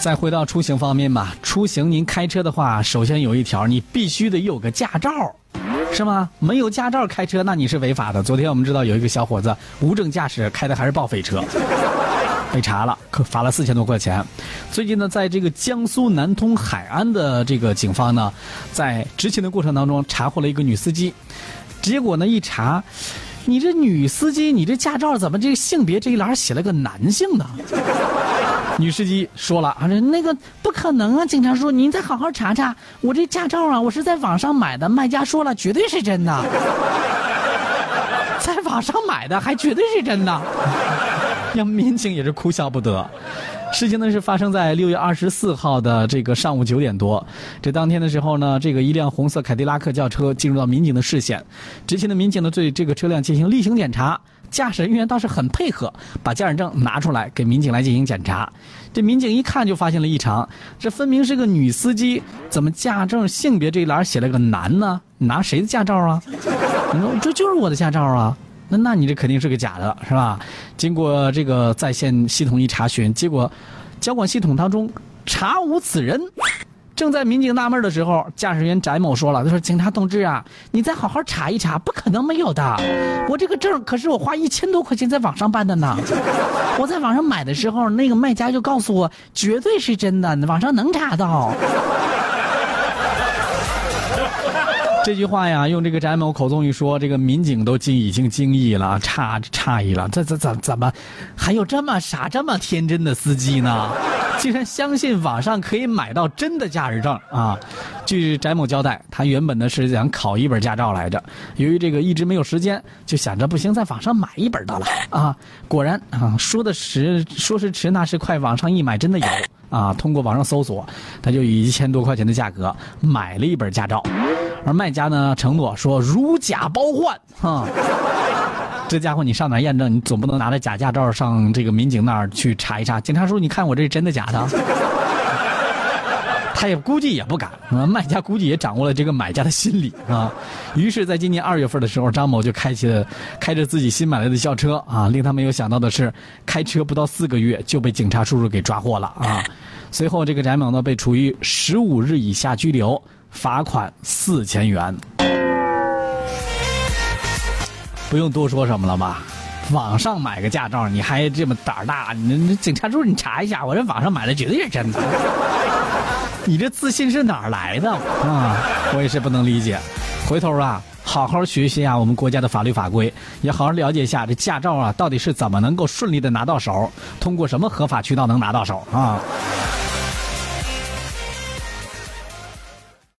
再回到出行方面吧，出行您开车的话，首先有一条，你必须得有个驾照，是吗？没有驾照开车，那你是违法的。昨天我们知道有一个小伙子无证驾驶开的还是报废车，被查了，可罚了四千多块钱。最近呢，在这个江苏南通海安的这个警方呢，在执勤的过程当中查获了一个女司机，结果呢一查，你这女司机，你这驾照怎么这个性别这一栏写了个男性呢？女司机说了啊，那个不可能啊！警察叔，您再好好查查，我这驾照啊，我是在网上买的，卖家说了，绝对是真的，在网上买的还绝对是真的，让民警也是哭笑不得。事情呢是发生在六月二十四号的这个上午九点多，这当天的时候呢，这个一辆红色凯迪拉克轿车进入到民警的视线，执勤的民警呢对这个车辆进行例行检查。驾驶人员倒是很配合，把驾驶证拿出来给民警来进行检查。这民警一看就发现了异常，这分明是个女司机，怎么驾证性别这一栏写了个男呢？拿谁的驾照啊？你说这就是我的驾照啊？那那你这肯定是个假的，是吧？经过这个在线系统一查询，结果交管系统当中查无此人。正在民警纳闷的时候，驾驶员翟某说了：“他说警察同志啊，你再好好查一查，不可能没有的。我这个证可是我花一千多块钱在网上办的呢。我在网上买的时候，那个卖家就告诉我，绝对是真的，网上能查到。” 这句话呀，用这个翟某口中一说，这个民警都惊已经惊异了，诧诧异了。这这怎怎么还有这么傻、这么天真的司机呢？竟然相信网上可以买到真的驾驶证啊！据翟某交代，他原本呢是想考一本驾照来着，由于这个一直没有时间，就想着不行，在网上买一本得了啊！果然啊，说的迟，说是迟，那是快，网上一买真的有啊！通过网上搜索，他就以一千多块钱的价格买了一本驾照。而卖家呢承诺说如假包换，哈，这家伙你上哪验证？你总不能拿着假驾照上这个民警那儿去查一查。警察叔叔，你看我这是真的假的？他也估计也不敢啊，卖家估计也掌握了这个买家的心理啊。于是，在今年二月份的时候，张某就开启了开着自己新买来的校车啊。令他没有想到的是，开车不到四个月就被警察叔叔给抓获了啊。随后，这个翟某呢被处以十五日以下拘留。罚款四千元，不用多说什么了吧？网上买个驾照，你还这么胆儿大？你警察叔叔，你查一下，我这网上买的绝对是真的。你这自信是哪儿来的啊？我也是不能理解。回头啊，好好学习啊，我们国家的法律法规，也好好了解一下这驾照啊，到底是怎么能够顺利的拿到手？通过什么合法渠道能拿到手啊？